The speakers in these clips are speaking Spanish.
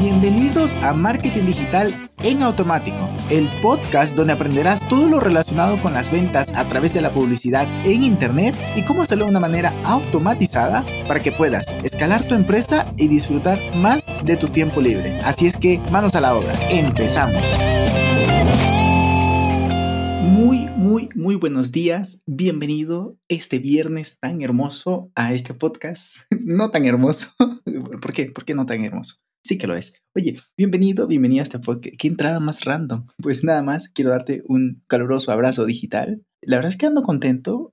Bienvenidos a Marketing Digital en Automático, el podcast donde aprenderás todo lo relacionado con las ventas a través de la publicidad en Internet y cómo hacerlo de una manera automatizada para que puedas escalar tu empresa y disfrutar más de tu tiempo libre. Así es que manos a la obra, empezamos. Muy, muy, buenos días. Bienvenido este viernes tan hermoso a este podcast. No tan hermoso. ¿Por qué? ¿Por qué no tan hermoso? Sí que lo es. Oye, bienvenido, bienvenida a este podcast. Qué entrada más random. Pues nada más, quiero darte un caluroso abrazo digital. La verdad es que ando contento.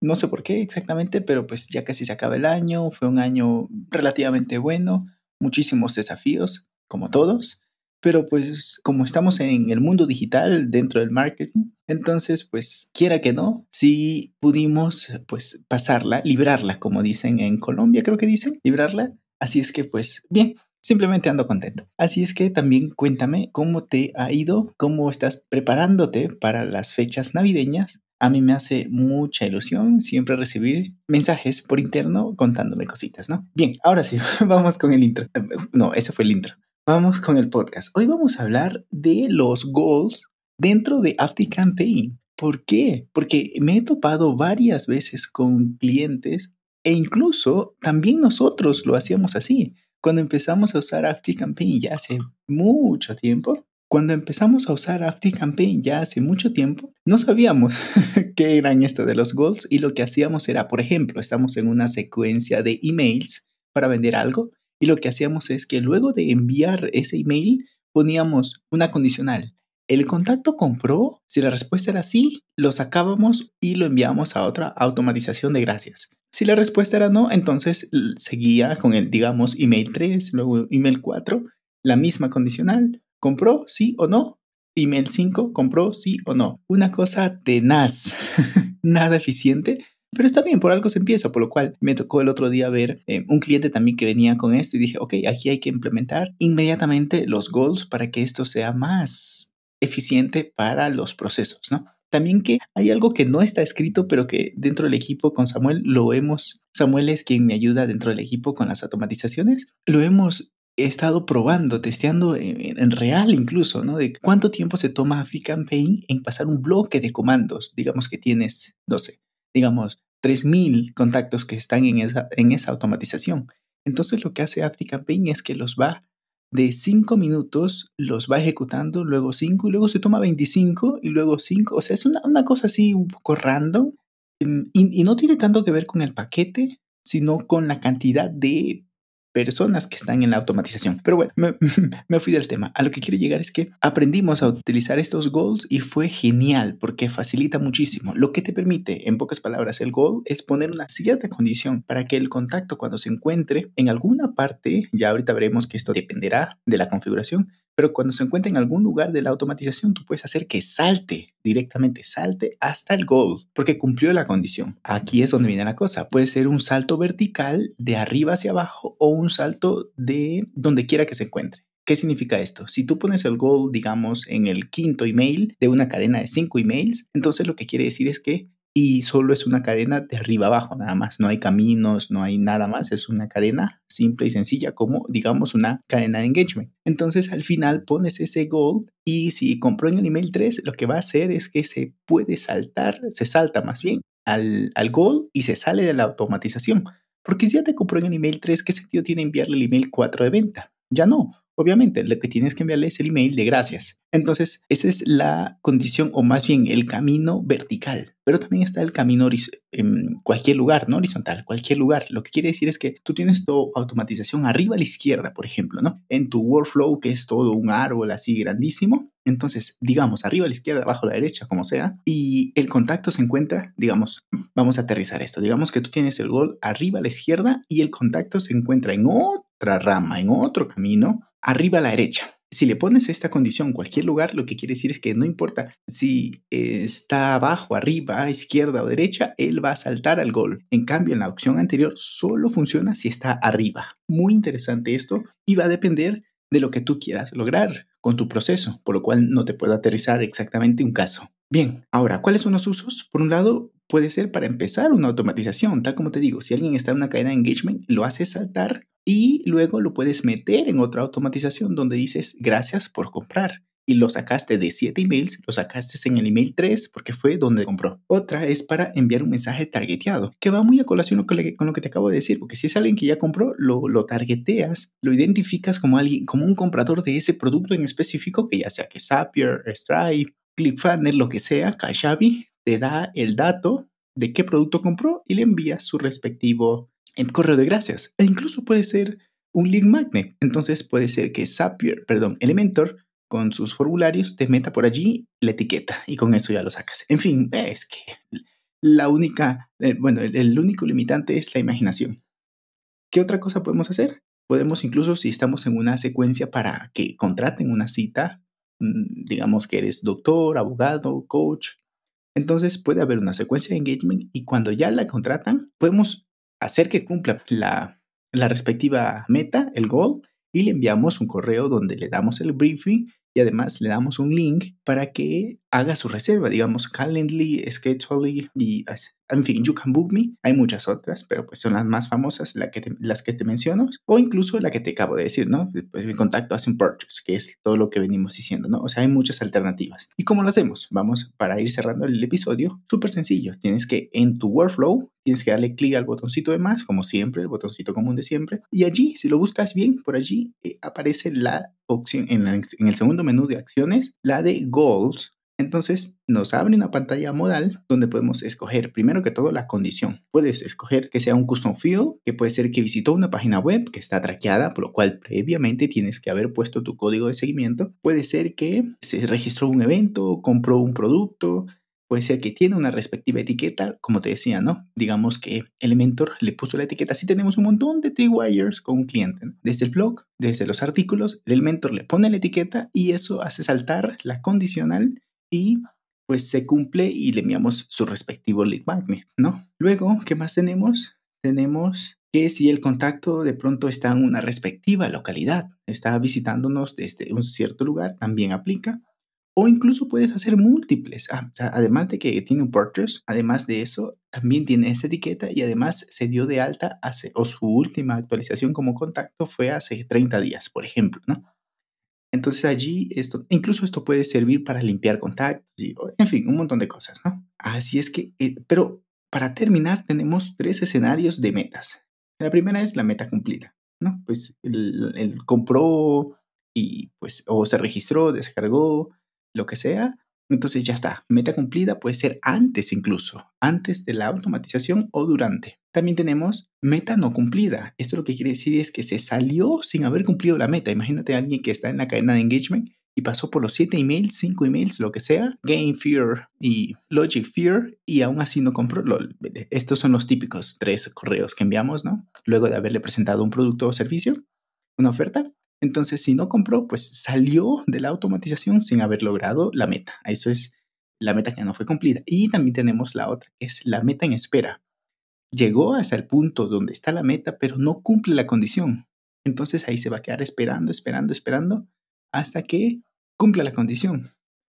No sé por qué exactamente, pero pues ya casi se acaba el año. Fue un año relativamente bueno. Muchísimos desafíos, como todos. Pero pues como estamos en el mundo digital dentro del marketing, entonces pues quiera que no, si pudimos pues pasarla, librarla, como dicen en Colombia, creo que dicen, librarla. Así es que pues bien, Simplemente ando contento. Así es que también cuéntame cómo te ha ido, cómo estás preparándote para las fechas navideñas. A mí me hace mucha ilusión siempre recibir mensajes por interno contándome cositas, ¿no? Bien, ahora sí, vamos con el intro. No, ese fue el intro. Vamos con el podcast. Hoy vamos a hablar de los goals dentro de Campaign. ¿Por qué? Porque me he topado varias veces con clientes e incluso también nosotros lo hacíamos así. Cuando empezamos a usar Campaign ya hace mucho tiempo, cuando empezamos a usar Campaign ya hace mucho tiempo, no sabíamos qué eran esto de los goals y lo que hacíamos era, por ejemplo, estamos en una secuencia de emails para vender algo y lo que hacíamos es que luego de enviar ese email poníamos una condicional. ¿El contacto compró? Si la respuesta era sí, lo sacábamos y lo enviábamos a otra automatización de gracias. Si la respuesta era no, entonces seguía con el, digamos, email 3, luego email 4, la misma condicional. ¿Compró? Sí o no. Email 5, compró, sí o no. Una cosa tenaz, nada eficiente, pero está bien, por algo se empieza, por lo cual me tocó el otro día ver eh, un cliente también que venía con esto y dije, ok, aquí hay que implementar inmediatamente los goals para que esto sea más eficiente para los procesos, ¿no? También que hay algo que no está escrito, pero que dentro del equipo con Samuel lo hemos, Samuel es quien me ayuda dentro del equipo con las automatizaciones, lo hemos estado probando, testeando en, real incluso, ¿no? De cuánto tiempo se toma Campaign en pasar un bloque de comandos, digamos que tienes, no sé, digamos, 3.000 contactos que están en esa, en esa automatización. Entonces lo que hace Campaign es que los va de 5 minutos los va ejecutando, luego 5 y luego se toma 25 y luego 5. O sea, es una, una, cosa así un poco random em, y, no tiene tanto que ver con el paquete, sino con la cantidad de personas que están en la automatización. Pero bueno, me, fui del tema. A lo que quiero llegar es que aprendimos a utilizar estos goals y fue genial porque facilita muchísimo. Lo que te permite, en pocas palabras, el goal es poner una cierta condición para que el contacto cuando se encuentre en alguna parte, ya ahorita veremos que esto dependerá de la configuración, pero cuando se encuentra en algún lugar de la automatización, tú puedes hacer que salte directamente, salte hasta el goal, porque cumplió la condición. Aquí es donde viene la cosa. Puede ser un salto vertical de arriba hacia abajo o un salto de donde quiera que se encuentre. ¿Qué significa esto? Si tú pones el goal, digamos, en el quinto email de una cadena de cinco emails, entonces lo que quiere decir es que y solo es una cadena de arriba abajo nada más, no hay caminos, no hay nada más, es una cadena simple y sencilla como digamos una cadena de engagement. Entonces al final pones ese goal y si compró en el email 3, lo que va a hacer es que se puede saltar, se salta más bien al, al goal y se sale de la automatización. Porque si ya te compró en el email 3, ¿qué sentido tiene enviarle el email 4 de venta? Ya no, Obviamente, lo que tienes que enviarle es el email de gracias. Entonces, esa es la condición o más bien el camino vertical. Pero también está el camino en cualquier lugar, no horizontal, cualquier lugar. Lo que quiere decir es que tú tienes tu automatización arriba a la izquierda, por ejemplo, ¿no? En tu workflow, que es todo un árbol así grandísimo. Entonces, digamos, arriba a la izquierda, abajo a la derecha, como sea, y el contacto se encuentra, digamos, vamos a aterrizar esto. Digamos que tú tienes el gol arriba a la izquierda y el contacto se encuentra en otra rama, en otro camino, arriba a la derecha. Si le pones esta condición en cualquier lugar, lo que quiere decir es que no importa si está abajo, arriba, izquierda o derecha, él va a saltar al gol. En cambio, en la opción anterior solo funciona si está arriba. Muy interesante esto y va a depender de lo que tú quieras lograr con tu proceso, por lo cual no te puedo aterrizar exactamente un caso. Bien, ahora, ¿cuáles son los usos? Por un lado, puede ser para empezar una automatización, tal como te digo, si alguien está en una cadena de engagement, lo hace saltar y luego lo puedes meter en otra automatización donde dices gracias por comprar y lo sacaste de 7 emails, lo sacaste en el email 3 porque fue donde compró. Otra es para enviar un mensaje targeteado, que va muy a colación con, lo que te acabo de decir, porque si es alguien que ya compró, lo, lo targeteas, lo identificas como alguien, como un comprador de ese producto en específico, que ya sea que Zapier, Stripe, ClickFunnels, lo que sea, Kajabi, te da el dato de qué producto compró y le envías su respectivo em, correo de gracias. E incluso puede ser un link magnet. Entonces puede ser que Zapier, perdón, Elementor con sus formularios, te meta por allí la etiqueta y con eso ya lo sacas. En fin, es que la única, eh, bueno, el, único limitante es la imaginación. ¿Qué otra cosa podemos hacer? Podemos incluso, si estamos en una secuencia para que contraten una cita, digamos que eres doctor, abogado, coach, entonces puede haber una secuencia de engagement y cuando ya la contratan, podemos hacer que cumpla la, la respectiva meta, el goal, y le enviamos un correo donde le damos el briefing y además le damos un link para que haga su reserva, digamos Calendly, Sketchly y en fin, You Can Book Me. Hay muchas otras, pero pues son las más famosas, la que las que te menciono, o incluso la que te acabo de decir, ¿no? Pues el contacto hace un purchase, que es todo lo que venimos diciendo, ¿no? O sea, hay muchas alternativas. ¿Y cómo lo hacemos? Vamos, para ir cerrando el episodio, súper sencillo. Tienes que en tu workflow, tienes que darle clic al botoncito de más, como siempre, el botoncito común de siempre. Y allí, si lo buscas bien, por allí eh, aparece la opción en, en el segundo menú de acciones, la de goals entonces nos abre una pantalla modal donde podemos escoger primero que todo la condición. Puedes escoger que sea un custom field, que puede ser que visitó una página web que está traqueada, por lo cual previamente tienes que haber puesto tu código de seguimiento. Puede ser que se registró un evento, compró un producto, puede ser que tiene una respectiva etiqueta, como te decía, ¿no? Digamos que Elementor le puso la etiqueta. Así tenemos un montón de wires con un cliente. Desde el blog, desde los artículos, Elementor le pone la etiqueta y eso hace saltar la condicional y pues se cumple y le enviamos su respectivo lead magnet, ¿no? Luego, ¿qué más tenemos? Tenemos que si el contacto de pronto está en una respectiva localidad, está visitándonos desde un cierto lugar, también aplica. O incluso puedes hacer múltiples. Ah, además de que tiene un purchase, además de eso, también tiene esta etiqueta y además se dio de alta hace, o su última actualización como contacto fue hace 30 días, por ejemplo, ¿no? Entonces allí, esto, incluso esto puede servir para limpiar contactos, en fin, un montón de cosas, ¿no? Así es que, eh, pero para terminar tenemos tres escenarios de metas. La primera es la meta cumplida, ¿no? Pues el, compró y pues o se registró, descargó, lo que sea, entonces ya está, meta cumplida puede ser antes incluso, antes de la automatización o durante. También tenemos meta no cumplida. Esto lo que quiere decir es que se salió sin haber cumplido la meta. Imagínate a alguien que está en la cadena de engagement y pasó por los 7 emails, 5 emails, lo que sea, Game Fear y Logic Fear, y aún así no compró. Estos son los típicos tres correos que enviamos, ¿no? Luego de haberle presentado un producto o servicio, una oferta. Entonces, si no compró, pues salió de la automatización sin haber logrado la meta. Eso es la meta que no fue cumplida. Y también tenemos la otra, que es la meta en espera. Llegó hasta el punto donde está la meta, pero no cumple la condición. Entonces ahí se va a quedar esperando, esperando, esperando hasta que cumpla la condición.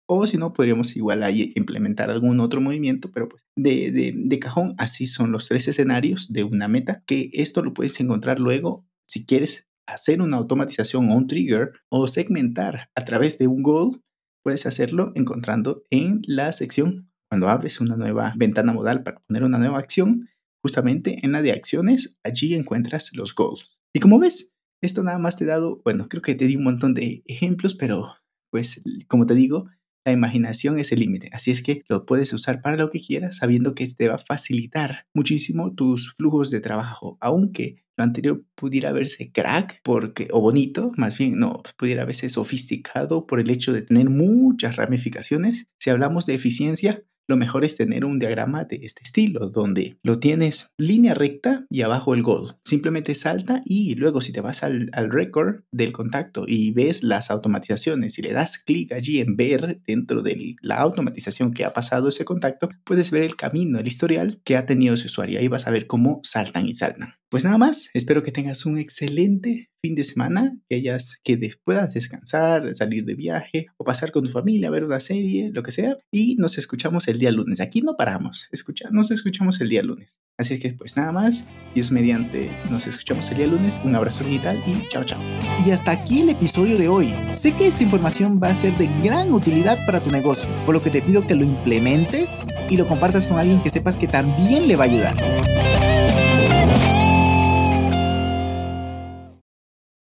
O si no, podríamos igual ahí implementar algún otro movimiento, pero pues de, de, de, cajón, así son los tres escenarios de una meta, que esto lo puedes encontrar luego si quieres hacer una automatización o un trigger o segmentar a través de un goal, puedes hacerlo encontrando en la sección cuando abres una nueva ventana modal para poner una nueva acción, justamente en la de acciones, allí encuentras los goals. Y como ves, esto nada más te he dado, bueno, creo que te di un montón de ejemplos, pero pues como te digo, la imaginación es el límite, así es que lo puedes usar para lo que quieras, sabiendo que te va a facilitar muchísimo tus flujos de trabajo, aunque lo anterior pudiera verse crack porque, o bonito, más bien, no, pudiera verse sofisticado por el hecho de tener muchas ramificaciones. Si hablamos de eficiencia, lo mejor es tener un diagrama de este estilo, donde lo tienes línea recta y abajo el goal. Simplemente salta y luego si te vas al, al record del contacto y ves las automatizaciones y le das clic allí en ver dentro de la automatización que ha pasado ese contacto, puedes ver el camino, el historial que ha tenido ese usuario. Ahí vas a ver cómo saltan y saltan. Pues nada más, espero que tengas un excelente fin de semana, que hayas, que puedas descansar, salir de viaje o pasar con tu familia, ver una serie, lo que sea. Y nos escuchamos el día lunes. Aquí no paramos, escucha, nos escuchamos el día lunes. Así que pues nada más, Dios mediante, nos escuchamos el día lunes, un abrazo digital y chao chao. Y hasta aquí el episodio de hoy. Sé que esta información va a ser de gran utilidad para tu negocio, por lo que te pido que lo implementes y lo compartas con alguien que sepas que también le va a ayudar.